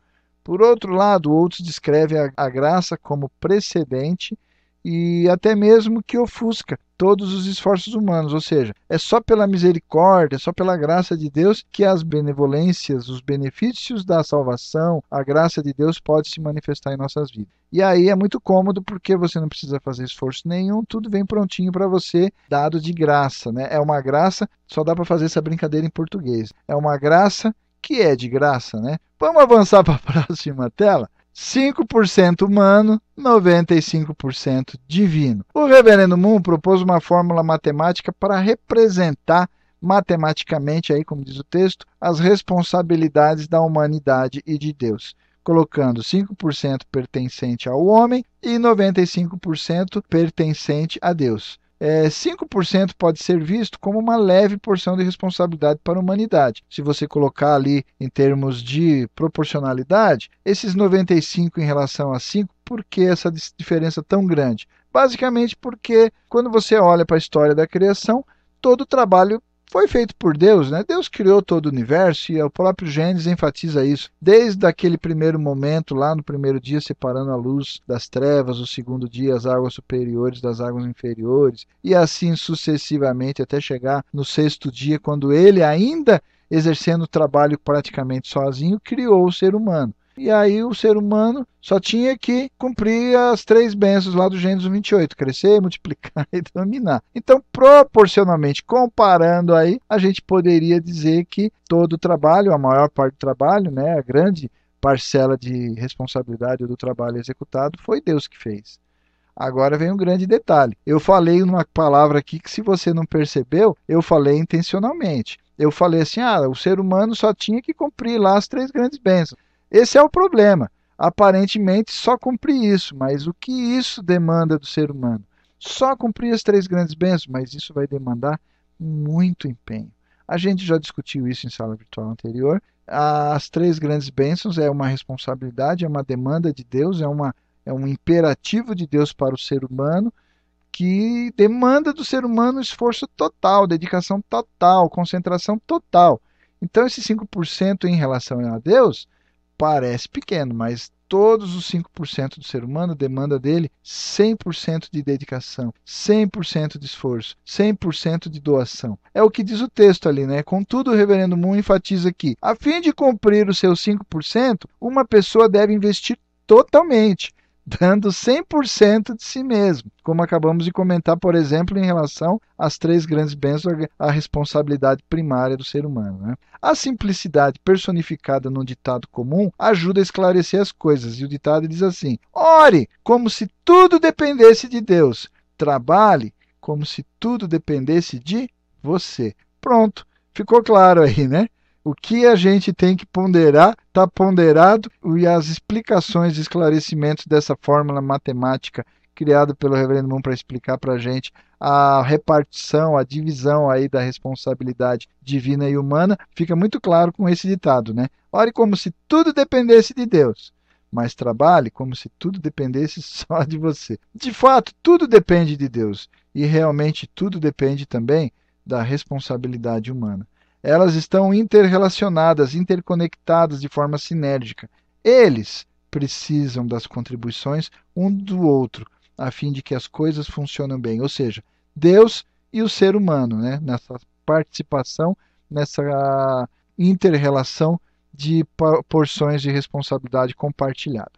Por outro lado, outros descrevem a, a graça como precedente e até mesmo que ofusca todos os esforços humanos, ou seja, é só pela misericórdia, é só pela graça de Deus que as benevolências, os benefícios da salvação, a graça de Deus pode se manifestar em nossas vidas. E aí é muito cômodo porque você não precisa fazer esforço nenhum, tudo vem prontinho para você, dado de graça, né? É uma graça, só dá para fazer essa brincadeira em português. É uma graça que é de graça, né? Vamos avançar <laughs> para a próxima tela? 5% humano, 95% divino. O reverendo Moon propôs uma fórmula matemática para representar matematicamente, aí como diz o texto, as responsabilidades da humanidade e de Deus, colocando 5% pertencente ao homem e 95% pertencente a Deus é, 5% pode ser visto como uma leve porção de responsabilidade para a humanidade. Se você colocar ali em termos de proporcionalidade, esses 95 em relação a 5, por que essa diferença tão grande? Basicamente porque quando você olha para a história da criação, todo o trabalho foi feito por Deus, né? Deus criou todo o universo e o próprio Gênesis enfatiza isso. Desde aquele primeiro momento, lá no primeiro dia, separando a luz das trevas, o segundo dia, as águas superiores das águas inferiores, e assim sucessivamente até chegar no sexto dia, quando ele, ainda exercendo o trabalho praticamente sozinho, criou o ser humano. E aí o ser humano só tinha que cumprir as três bênçãos lá do Gênesis 28, crescer, multiplicar <laughs> e dominar. Então, proporcionalmente, comparando aí, a gente poderia dizer que todo o trabalho, a maior parte do trabalho, né, a grande parcela de responsabilidade do trabalho executado foi Deus que fez. Agora vem um grande detalhe. Eu falei uma palavra aqui que, se você não percebeu, eu falei intencionalmente. Eu falei assim: ah, o ser humano só tinha que cumprir lá as três grandes bênçãos. Esse é o problema. Aparentemente só cumprir isso, mas o que isso demanda do ser humano? Só cumprir as três grandes bênçãos, mas isso vai demandar muito empenho. A gente já discutiu isso em sala virtual anterior. As três grandes bênçãos é uma responsabilidade, é uma demanda de Deus, é, uma, é um imperativo de Deus para o ser humano que demanda do ser humano esforço total, dedicação total, concentração total. Então, esse 5% em relação a Deus parece pequeno, mas todos os 5% do ser humano demanda dele 100% de dedicação, 100% de esforço, 100% de doação. É o que diz o texto ali, né? Contudo, o reverendo Moon enfatiza que, a fim de cumprir os seus 5%, uma pessoa deve investir totalmente, dando 100% de si mesmo, como acabamos de comentar, por exemplo, em relação às três grandes bênçãos, a responsabilidade primária do ser humano. Né? A simplicidade personificada no ditado comum ajuda a esclarecer as coisas, e o ditado diz assim: ore como se tudo dependesse de Deus, trabalhe como se tudo dependesse de você. Pronto, ficou claro aí, né? O que a gente tem que ponderar está ponderado e as explicações e esclarecimentos dessa fórmula matemática criada pelo Reverendo Moon para explicar para a gente a repartição, a divisão aí da responsabilidade divina e humana, fica muito claro com esse ditado, né? Ore como se tudo dependesse de Deus, mas trabalhe como se tudo dependesse <laughs> só de você. De fato, tudo depende de Deus e realmente tudo depende também da responsabilidade humana. Elas estão interrelacionadas, interconectadas de forma sinérgica. Eles precisam das contribuições um do outro. a fim de que as coisas funcionem bem. Ou seja, Deus e o ser humano, né? nessa participação, nessa inter-relação de porções de responsabilidade compartilhada.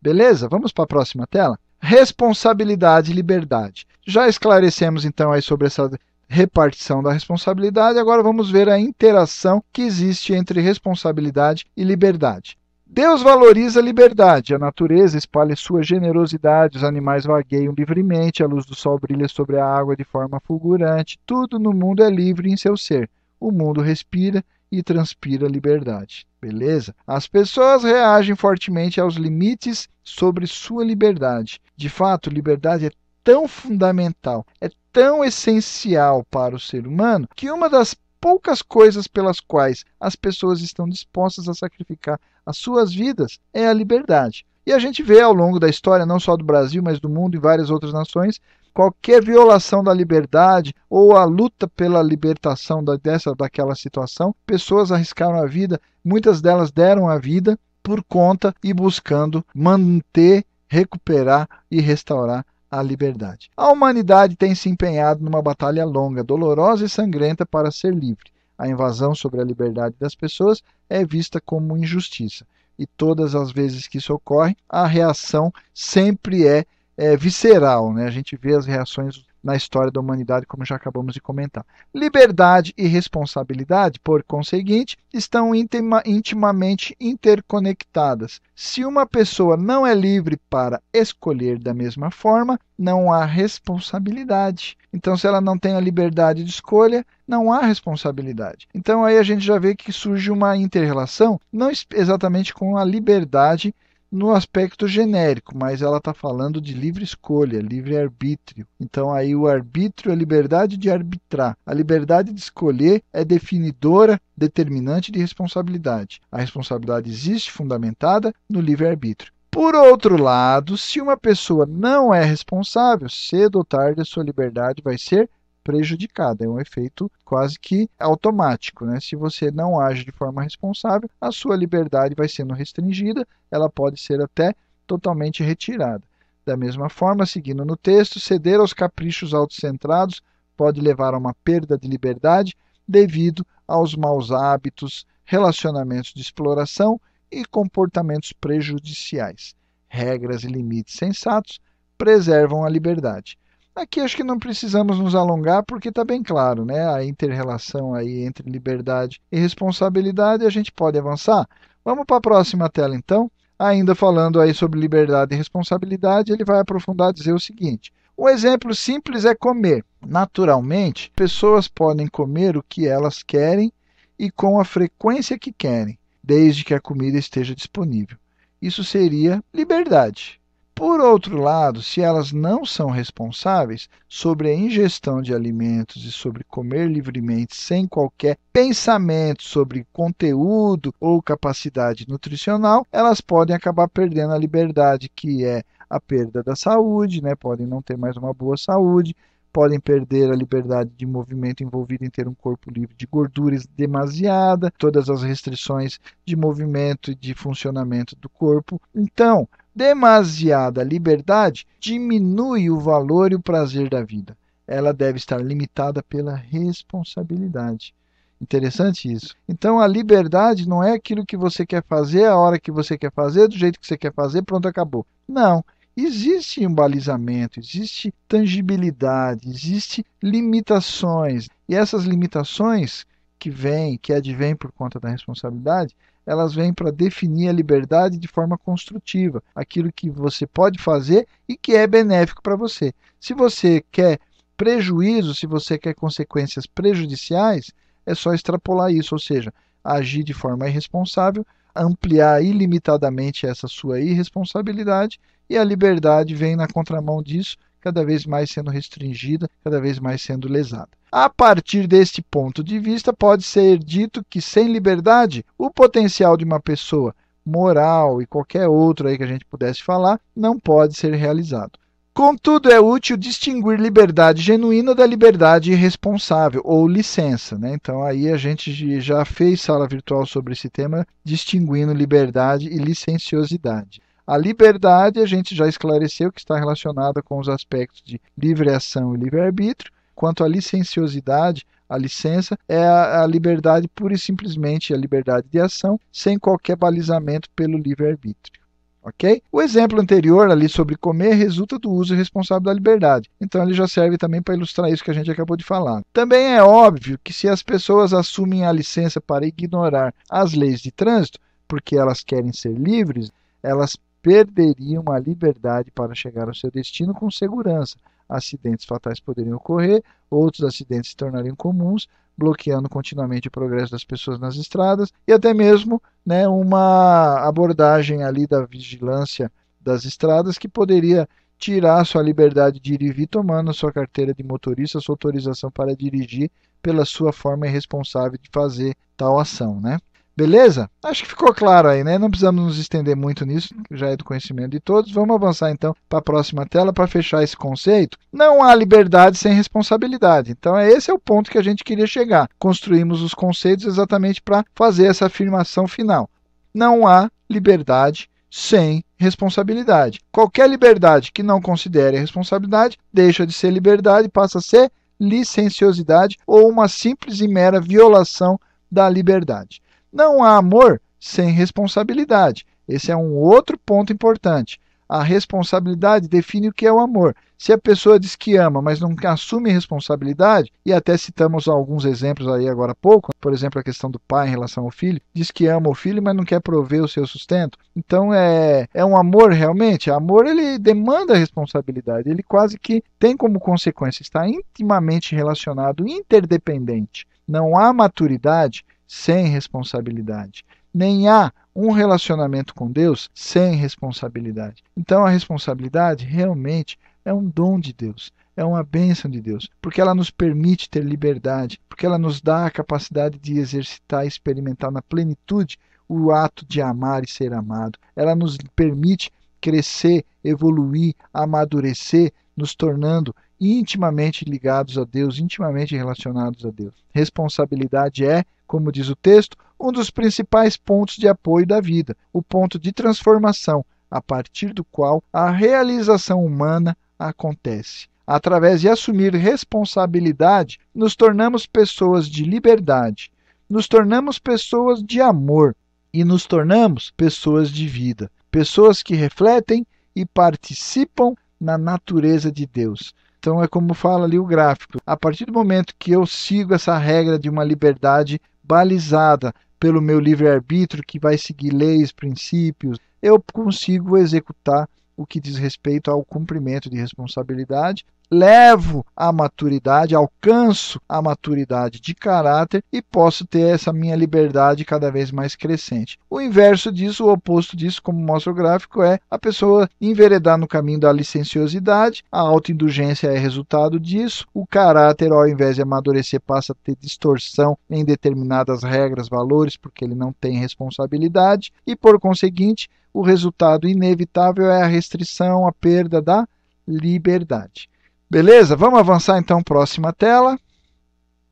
Beleza? Vamos para a próxima tela? Responsabilidade e liberdade. Já esclarecemos então aí sobre essa repartição da responsabilidade, agora vamos ver a interação que existe entre responsabilidade e liberdade. Deus valoriza a liberdade, a natureza espalha sua generosidade, os animais vagueiam livremente, a luz do sol brilha sobre a água de forma fulgurante, tudo no mundo é livre em seu ser. O mundo respira e transpira liberdade. Beleza? As pessoas reagem fortemente aos limites sobre sua liberdade. De fato, liberdade é tão fundamental, é tão essencial para o ser humano, que uma das poucas coisas pelas quais as pessoas estão dispostas a sacrificar as suas vidas é a liberdade. E a gente vê ao longo da história, não só do Brasil, mas do mundo e várias outras nações, qualquer violação da liberdade ou a luta pela libertação dessa daquela situação, pessoas arriscaram a vida, muitas delas deram a vida por conta e buscando manter, recuperar e restaurar a liberdade. A humanidade tem se empenhado numa batalha longa, dolorosa e sangrenta para ser livre. A invasão sobre a liberdade das pessoas é vista como injustiça. E todas as vezes que isso ocorre, a reação sempre é, é visceral. Né? A gente vê as reações na história da humanidade, como já acabamos de comentar. Liberdade e responsabilidade, por conseguinte, estão intima, intimamente interconectadas. Se uma pessoa não é livre para escolher da mesma forma, não há responsabilidade. Então, se ela não tem a liberdade de escolha, não há responsabilidade. Então, aí a gente já vê que surge uma interrelação, não exatamente com a liberdade no aspecto genérico, mas ela está falando de livre escolha, livre arbítrio. Então aí o arbítrio é a liberdade de arbitrar. A liberdade de escolher é definidora, determinante de responsabilidade. A responsabilidade existe fundamentada no livre arbítrio. Por outro lado, se uma pessoa não é responsável, cedo ou tarde a sua liberdade vai ser prejudicada. É um efeito quase que automático. Né? Se você não age de forma responsável, a sua liberdade vai sendo restringida, ela pode ser até totalmente retirada. Da mesma forma, seguindo no texto, ceder aos caprichos autocentrados pode levar a uma perda de liberdade devido aos maus hábitos, relacionamentos de exploração e comportamentos prejudiciais. Regras e limites sensatos preservam a liberdade. Aqui acho que não precisamos nos alongar porque está bem claro, né? A interrelação aí entre liberdade e responsabilidade, a gente pode avançar. Vamos para a próxima tela então. Ainda falando aí sobre liberdade e responsabilidade, ele vai aprofundar dizer o seguinte: um exemplo simples é comer. Naturalmente, pessoas podem comer o que elas querem e com a frequência que querem, desde que a comida esteja disponível. Isso seria liberdade. Por outro lado, se elas não são responsáveis sobre a ingestão de alimentos e sobre comer livremente sem qualquer pensamento sobre conteúdo ou capacidade nutricional, elas podem acabar perdendo a liberdade, que é a perda da saúde, né? podem não ter mais uma boa saúde, podem perder a liberdade de movimento envolvida em ter um corpo livre de gorduras demasiada, todas as restrições de movimento e de funcionamento do corpo. Então, demasiada liberdade diminui o valor e o prazer da vida. Ela deve estar limitada pela responsabilidade. Interessante isso. Então a liberdade não é aquilo que você quer fazer, a hora que você quer fazer, do jeito que você quer fazer, pronto, acabou. Não. Existe um balizamento, existe tangibilidade, existe limitações. E essas limitações que vêm, que advêm por conta da responsabilidade, elas vêm para definir a liberdade de forma construtiva, aquilo que você pode fazer e que é benéfico para você. Se você quer prejuízo, se você quer consequências prejudiciais, é só extrapolar isso, ou seja, agir de forma irresponsável, ampliar ilimitadamente essa sua irresponsabilidade e a liberdade vem na contramão disso, cada vez mais sendo restringida, cada vez mais sendo lesada. A partir deste ponto de vista, pode ser dito que sem liberdade, o potencial de uma pessoa moral e qualquer outro aí que a gente pudesse falar não pode ser realizado. Contudo, é útil distinguir liberdade genuína da liberdade irresponsável ou licença. Né? Então, aí a gente já fez sala virtual sobre esse tema, distinguindo liberdade e licenciosidade. A liberdade, a gente já esclareceu que está relacionada com os aspectos de livre ação e livre-arbítrio. Quanto à licenciosidade, a licença é a, a, liberdade pura e simplesmente a liberdade de ação, sem qualquer balizamento pelo livre-arbítrio. Ok? O exemplo anterior ali sobre comer resulta do uso responsável da liberdade. Então ele já serve também para ilustrar isso que a gente acabou de falar. Também é óbvio que se as pessoas assumem a licença para ignorar as leis de trânsito, porque elas querem ser livres, elas perderiam a liberdade para chegar ao seu destino com segurança. Acidentes fatais poderiam ocorrer, outros acidentes se tornariam comuns, bloqueando continuamente o progresso das pessoas nas estradas e até mesmo né, uma abordagem ali da vigilância das estradas que poderia tirar sua liberdade de ir e vir tomando sua carteira de motorista, sua autorização para dirigir pela sua forma irresponsável de fazer tal ação, né? Beleza? Acho que ficou claro aí, né? Não precisamos nos estender muito nisso, já é do conhecimento de todos. Vamos avançar então para a próxima tela para fechar esse conceito. Não há liberdade sem responsabilidade. Então, é esse é o ponto que a gente queria chegar. Construímos os conceitos exatamente para fazer essa afirmação final. Não há liberdade sem responsabilidade. Qualquer liberdade que não considere responsabilidade deixa de ser liberdade, passa a ser licenciosidade ou uma simples e mera violação da liberdade. Não há amor sem responsabilidade. Esse é um outro ponto importante. A responsabilidade define o que é o amor. Se a pessoa diz que ama, mas não assume responsabilidade, e até citamos alguns exemplos aí agora há pouco, por exemplo, a questão do pai em relação ao filho, diz que ama o filho, mas não quer prover o seu sustento. Então é, é um amor realmente? Amor ele demanda responsabilidade, ele quase que tem como consequência, está intimamente relacionado, interdependente. Não há maturidade sem responsabilidade. Nem há um relacionamento com Deus sem responsabilidade. Então a responsabilidade realmente é um dom de Deus, é uma bênção de Deus, porque ela nos permite ter liberdade, porque ela nos dá a capacidade de exercitar e experimentar na plenitude o ato de amar e ser amado. Ela nos permite crescer, evoluir, amadurecer, nos tornando intimamente ligados a Deus, intimamente relacionados a Deus. Responsabilidade é como diz o texto, um dos principais pontos de apoio da vida, o ponto de transformação, a partir do qual a realização humana acontece. Através de assumir responsabilidade, nos tornamos pessoas de liberdade, nos tornamos pessoas de amor e nos tornamos pessoas de vida, pessoas que refletem e participam na natureza de Deus. Então é como fala ali o gráfico. A partir do momento que eu sigo essa regra de uma liberdade balizada pelo meu livre-arbítrio, que vai seguir leis, princípios, eu consigo executar o que diz respeito ao cumprimento de responsabilidade levo à maturidade, alcanço a maturidade de caráter e posso ter essa minha liberdade cada vez mais crescente. O inverso disso, o oposto disso, como mostra o gráfico, é a pessoa enveredar no caminho da licenciosidade, a autoindulgência é resultado disso, o caráter, ao invés de amadurecer, passa a ter distorção em determinadas regras, valores, porque ele não tem responsabilidade e, por conseguinte, o resultado inevitável é a restrição, a perda da liberdade. Beleza? Vamos avançar então, próxima tela.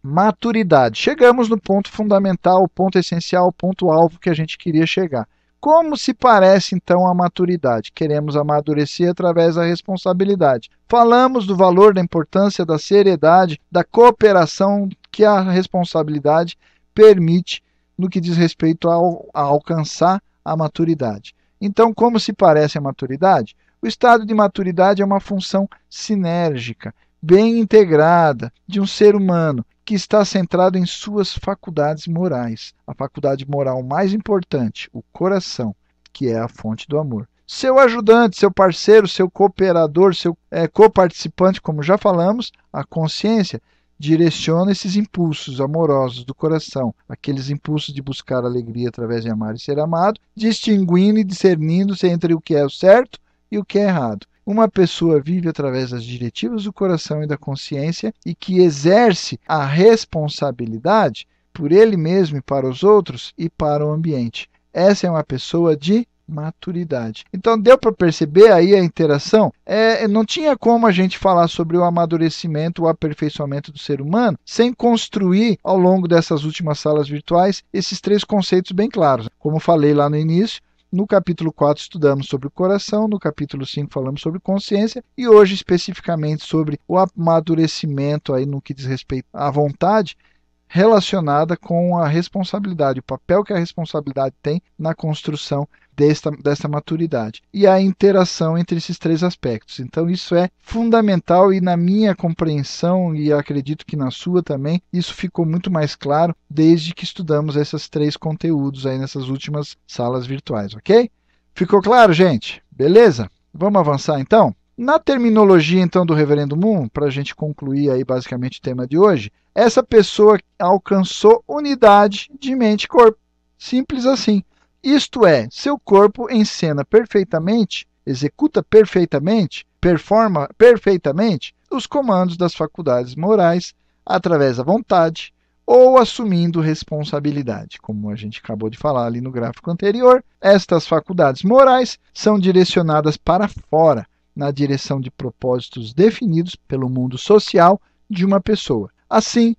Maturidade. Chegamos no ponto fundamental, o ponto essencial, o ponto alvo que a gente queria chegar. Como se parece então a maturidade? Queremos amadurecer através da responsabilidade. Falamos do valor, da importância, da seriedade, da cooperação que a responsabilidade permite no que diz respeito ao, a alcançar a maturidade. Então, como se parece a maturidade? O estado de maturidade é uma função sinérgica, bem integrada, de um ser humano que está centrado em suas faculdades morais. A faculdade moral mais importante, o coração, que é a fonte do amor. Seu ajudante, seu parceiro, seu cooperador, seu é, coparticipante, como já falamos, a consciência, direciona esses impulsos amorosos do coração, aqueles impulsos de buscar alegria através de amar e ser amado, distinguindo e discernindo-se entre o que é o certo e o que é errado. Uma pessoa vive através das diretivas do coração e da consciência e que exerce a responsabilidade por ele mesmo e para os outros e para o ambiente. Essa é uma pessoa de maturidade. Então deu para perceber aí a interação. É, não tinha como a gente falar sobre o amadurecimento, o aperfeiçoamento do ser humano, sem construir ao longo dessas últimas salas virtuais esses três conceitos bem claros. Como falei lá no início, No capítulo 4 estudamos sobre o coração, no capítulo 5 falamos sobre consciência e hoje especificamente sobre o amadurecimento aí no que diz respeito à vontade relacionada com a responsabilidade, o papel que a responsabilidade tem na construção desta, desta maturidade e a interação entre esses três aspectos. Então, isso é fundamental e, na minha compreensão, e acredito que na sua também, isso ficou muito mais claro desde que estudamos esses três conteúdos aí nessas últimas salas virtuais, ok? Ficou claro, gente? Beleza? Vamos avançar então? Na terminologia, então, do Reverendo Moon, para a gente concluir aí basicamente o tema de hoje, essa pessoa alcançou unidade de mente e corpo. Simples assim. Isto é, seu corpo encena perfeitamente, executa perfeitamente, performa perfeitamente os comandos das faculdades morais através da vontade ou assumindo responsabilidade. Como a gente acabou de falar ali no gráfico anterior, estas faculdades morais são direcionadas para fora na direção de propósitos definidos pelo mundo social de uma pessoa. Assim,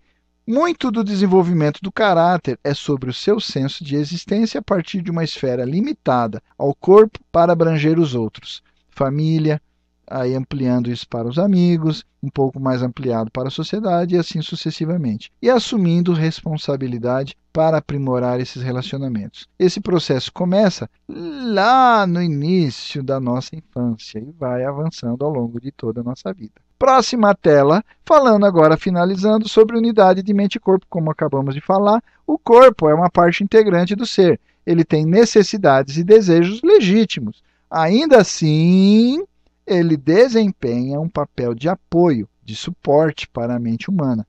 muito do desenvolvimento do caráter é sobre o seu senso de existência a partir de uma esfera limitada ao corpo para abranger os outros. Família, aí ampliando isso para os amigos, um pouco mais ampliado para a sociedade e assim sucessivamente. E assumindo responsabilidade para aprimorar esses relacionamentos. Esse processo começa lá no início da nossa infância e vai avançando ao longo de toda a nossa vida. Próxima tela, falando agora, finalizando, sobre unidade de mente e corpo. Como acabamos de falar, o corpo é uma parte integrante do ser. Ele tem necessidades e desejos legítimos. Ainda assim, ele desempenha um papel de apoio, de suporte para a mente humana,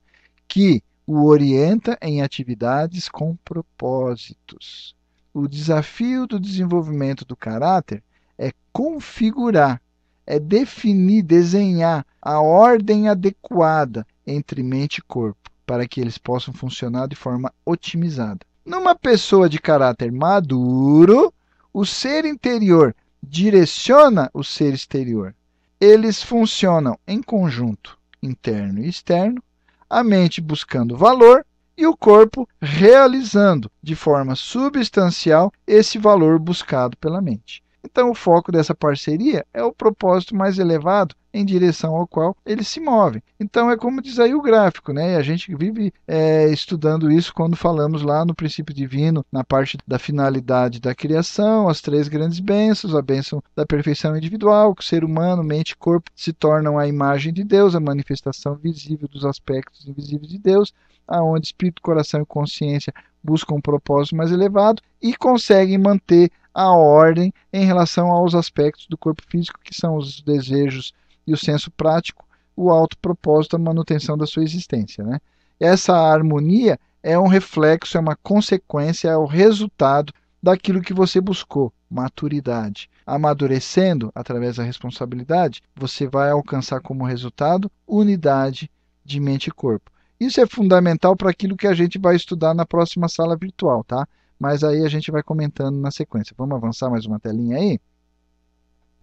que o orienta em atividades com propósitos. O desafio do desenvolvimento do caráter é configurar, é definir, desenhar a ordem adequada entre mente e corpo, para que eles possam funcionar de forma otimizada. Numa pessoa de caráter maduro, o ser interior direciona o ser exterior. Eles funcionam em conjunto, interno e externo, a mente buscando valor e o corpo realizando de forma substancial esse valor buscado pela mente. Então, o foco dessa parceria é o propósito mais elevado em direção ao qual eles se movem. Então, é como diz aí o gráfico, né? A gente vive é, estudando isso quando falamos lá no princípio divino, na parte da finalidade da criação, as três grandes bênçãos, a bênção da perfeição individual, que o ser humano, mente e corpo se tornam a imagem de Deus, a manifestação visível dos aspectos invisíveis de Deus, aonde espírito, coração e consciência buscam um propósito mais elevado e conseguem manter a ordem em relação aos aspectos do corpo físico, que são os desejos e o senso prático, o alto propósito, a manutenção da sua existência. Né? Essa harmonia é um reflexo, é uma consequência, é o resultado daquilo que você buscou, maturidade. Amadurecendo através da responsabilidade, você vai alcançar como resultado unidade de mente e corpo. Isso é fundamental para aquilo que a gente vai estudar na próxima sala virtual, tá? Mas aí a gente vai comentando na sequência. Vamos avançar mais uma telinha aí?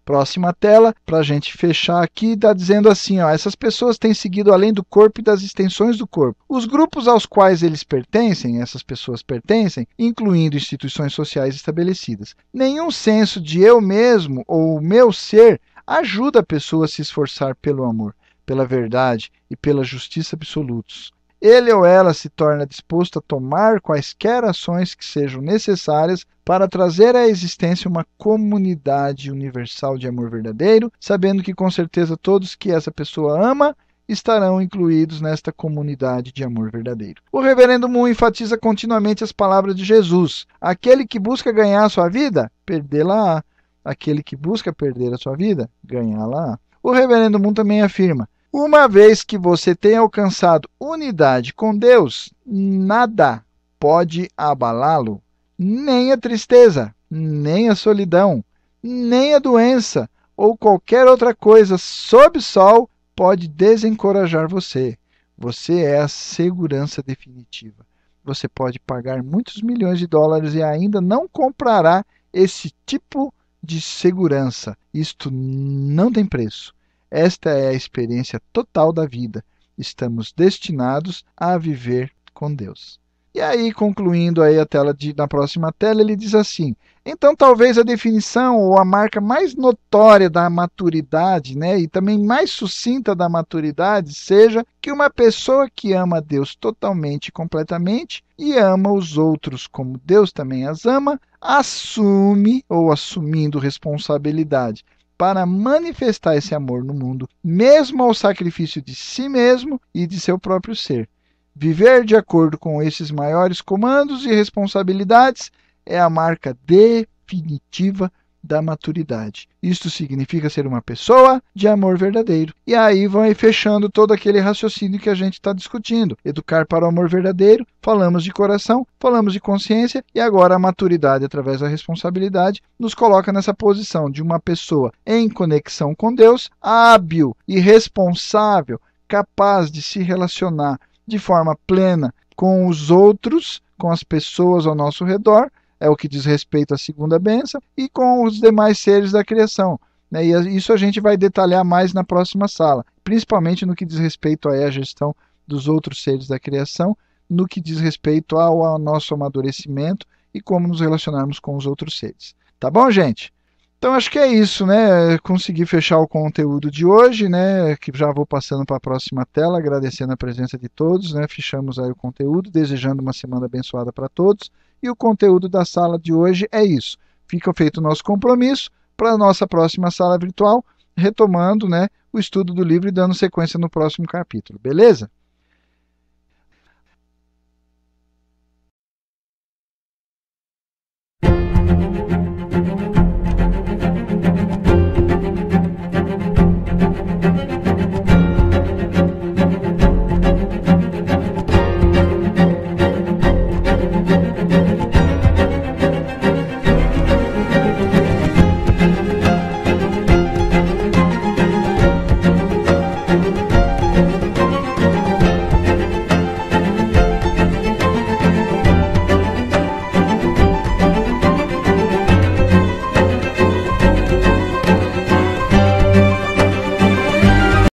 Próxima tela, para a gente fechar aqui, está dizendo assim: ó, essas pessoas têm seguido além do corpo e das extensões do corpo. Os grupos aos quais eles pertencem, essas pessoas pertencem, incluindo instituições sociais estabelecidas. Nenhum senso de eu mesmo ou meu ser ajuda a pessoa a se esforçar pelo amor, pela verdade e pela justiça absolutos ele ou ela se torna disposto a tomar quaisquer ações que sejam necessárias para trazer à existência uma comunidade universal de amor verdadeiro, sabendo que com certeza todos que essa pessoa ama estarão incluídos nesta comunidade de amor verdadeiro. O reverendo Moon enfatiza continuamente as palavras de Jesus: aquele que busca ganhar a sua vida, perdê-la-á. Aquele que busca perder a sua vida, ganhá-la-á. O reverendo Moon também afirma: uma vez que você tenha alcançado unidade com Deus, nada pode abalá-lo, nem a tristeza, nem a solidão, nem a doença ou qualquer outra coisa sob o sol pode desencorajar você. Você é a segurança definitiva. Você pode pagar muitos milhões de dólares e ainda não comprará esse tipo de segurança. Isto não tem preço. Esta é a experiência total da vida. Estamos destinados a viver com Deus. E aí, concluindo aí a tela de, na próxima tela, ele diz assim: então talvez a definição ou a marca mais notória da maturidade, né, e também mais sucinta da maturidade, seja que uma pessoa que ama Deus totalmente e completamente e ama os outros como Deus também as ama, assume ou assumindo responsabilidade para manifestar esse amor no mundo, mesmo ao sacrifício de si mesmo e de seu próprio ser. Viver de acordo com esses maiores comandos e responsabilidades é a marca definitiva da maturidade. Isto significa ser uma pessoa de amor verdadeiro. E aí vai fechando todo aquele raciocínio que a gente está discutindo. Educar para o amor verdadeiro, falamos de coração, falamos de consciência, e agora a maturidade, através da responsabilidade, nos coloca nessa posição de uma pessoa em conexão com Deus, hábil e responsável, capaz de se relacionar de forma plena com os outros, com as pessoas ao nosso redor, é o que diz respeito à segunda bênção, e com os demais seres da criação. Né? E isso a gente vai detalhar mais na próxima sala, principalmente no que diz respeito à gestão dos outros seres da criação, no que diz respeito ao, ao nosso amadurecimento e como nos relacionarmos com os outros seres. Tá bom, gente? Então acho que é isso, né? Consegui fechar o conteúdo de hoje, né? Que já vou passando para a próxima tela, agradecendo a presença de todos, né? Fechamos aí o conteúdo, desejando uma semana abençoada para todos. E o conteúdo da sala de hoje é isso. Fica feito o nosso compromisso para a nossa próxima sala virtual, retomando, né, o estudo do livro e dando sequência no próximo capítulo. Beleza?